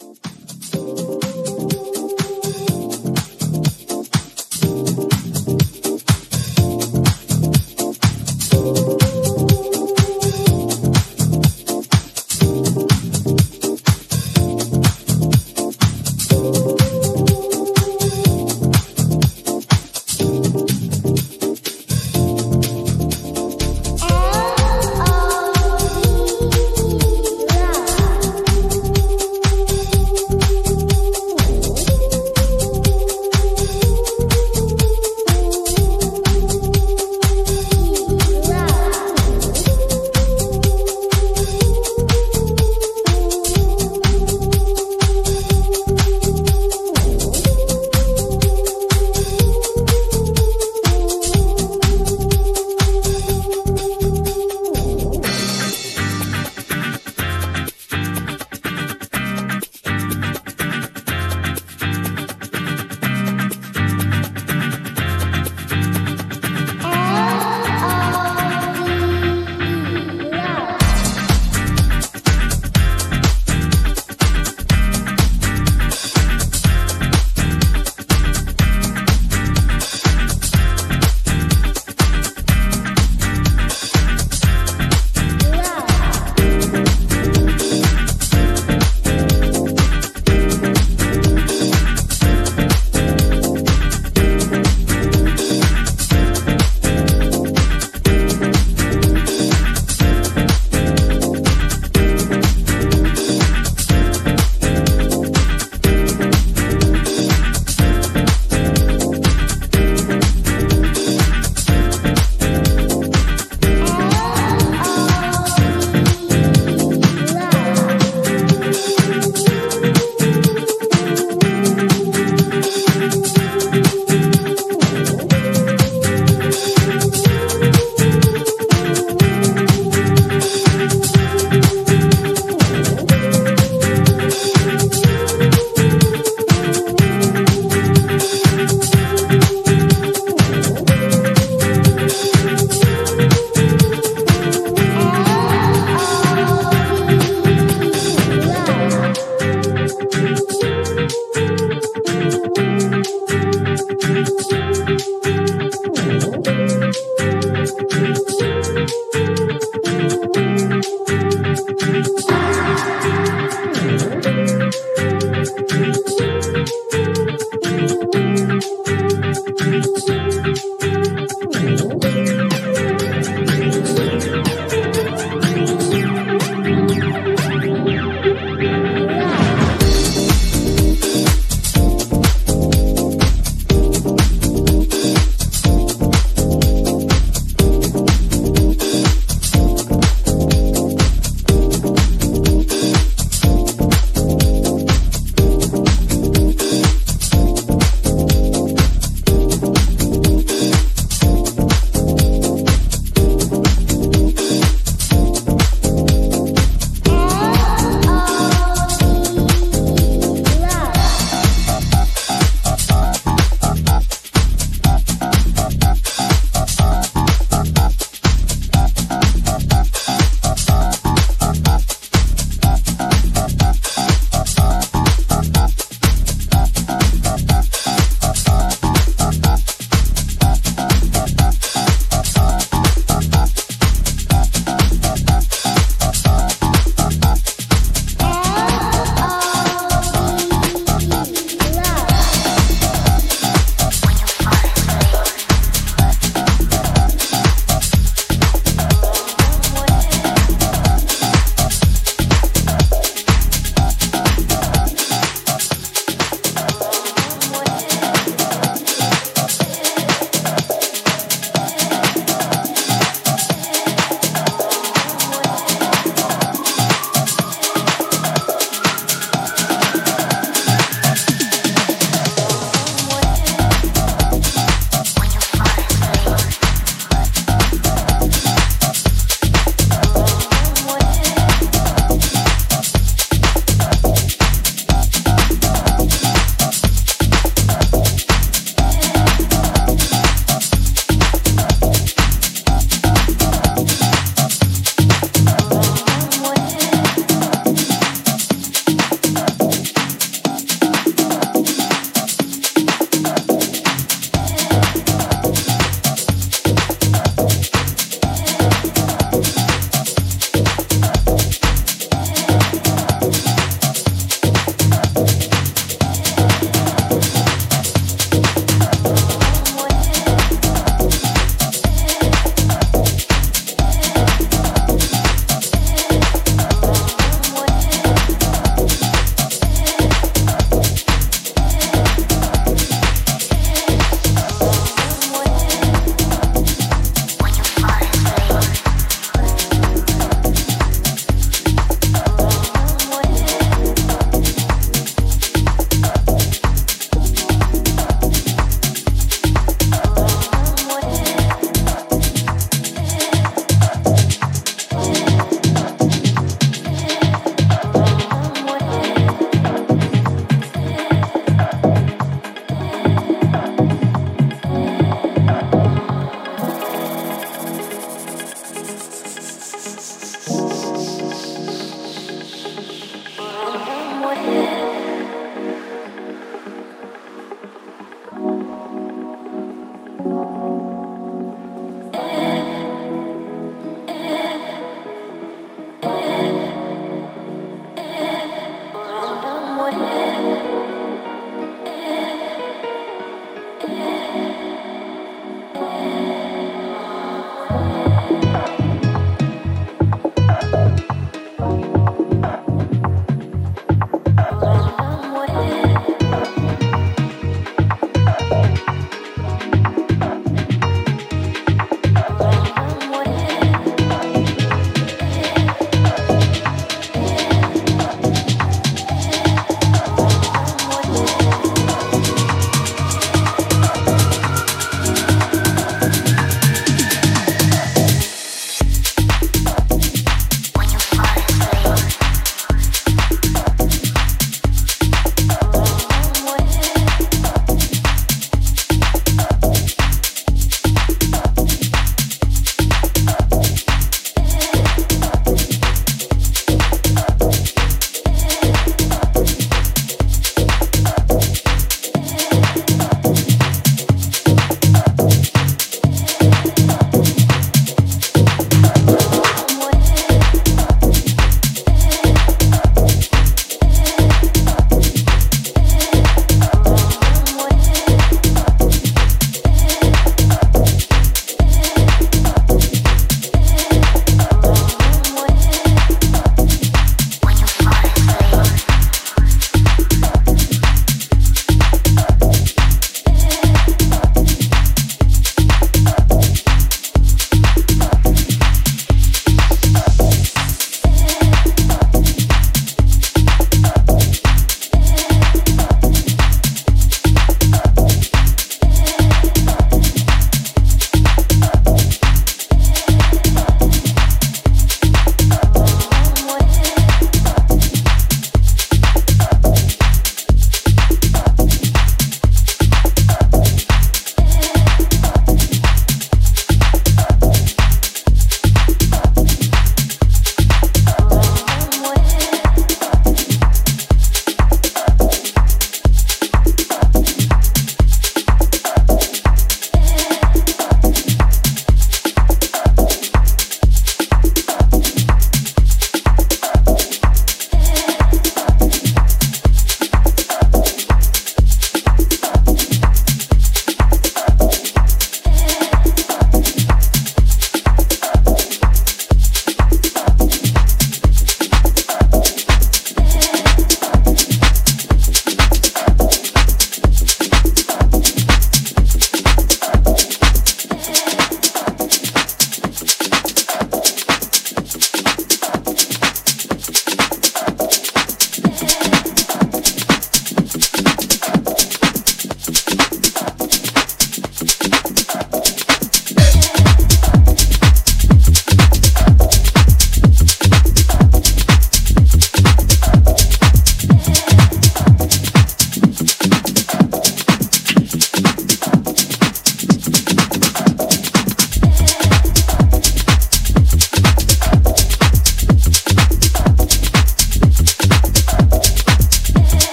you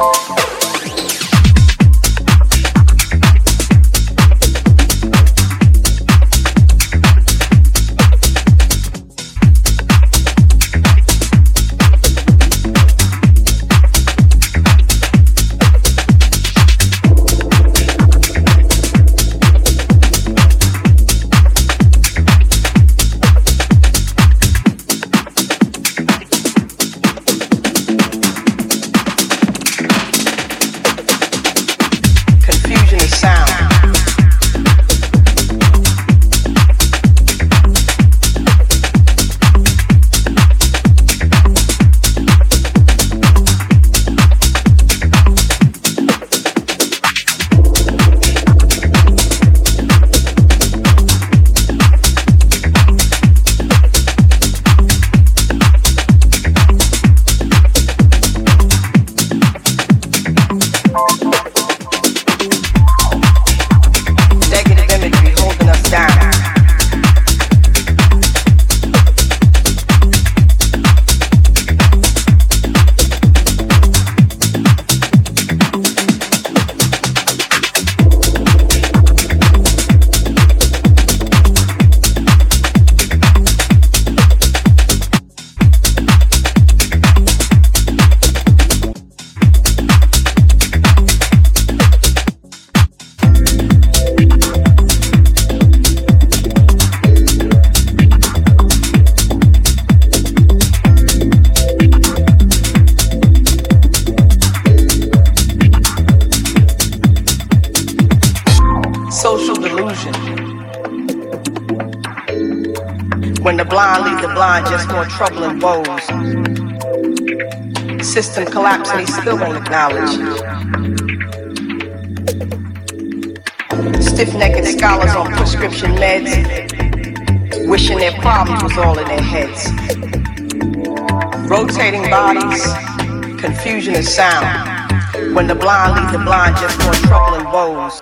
Bye. Still won't acknowledge. Stiff-necked scholars on prescription meds, wishing their problems was all in their heads. Rotating bodies, confusion of sound. When the blind lead the blind, just more trouble and woes.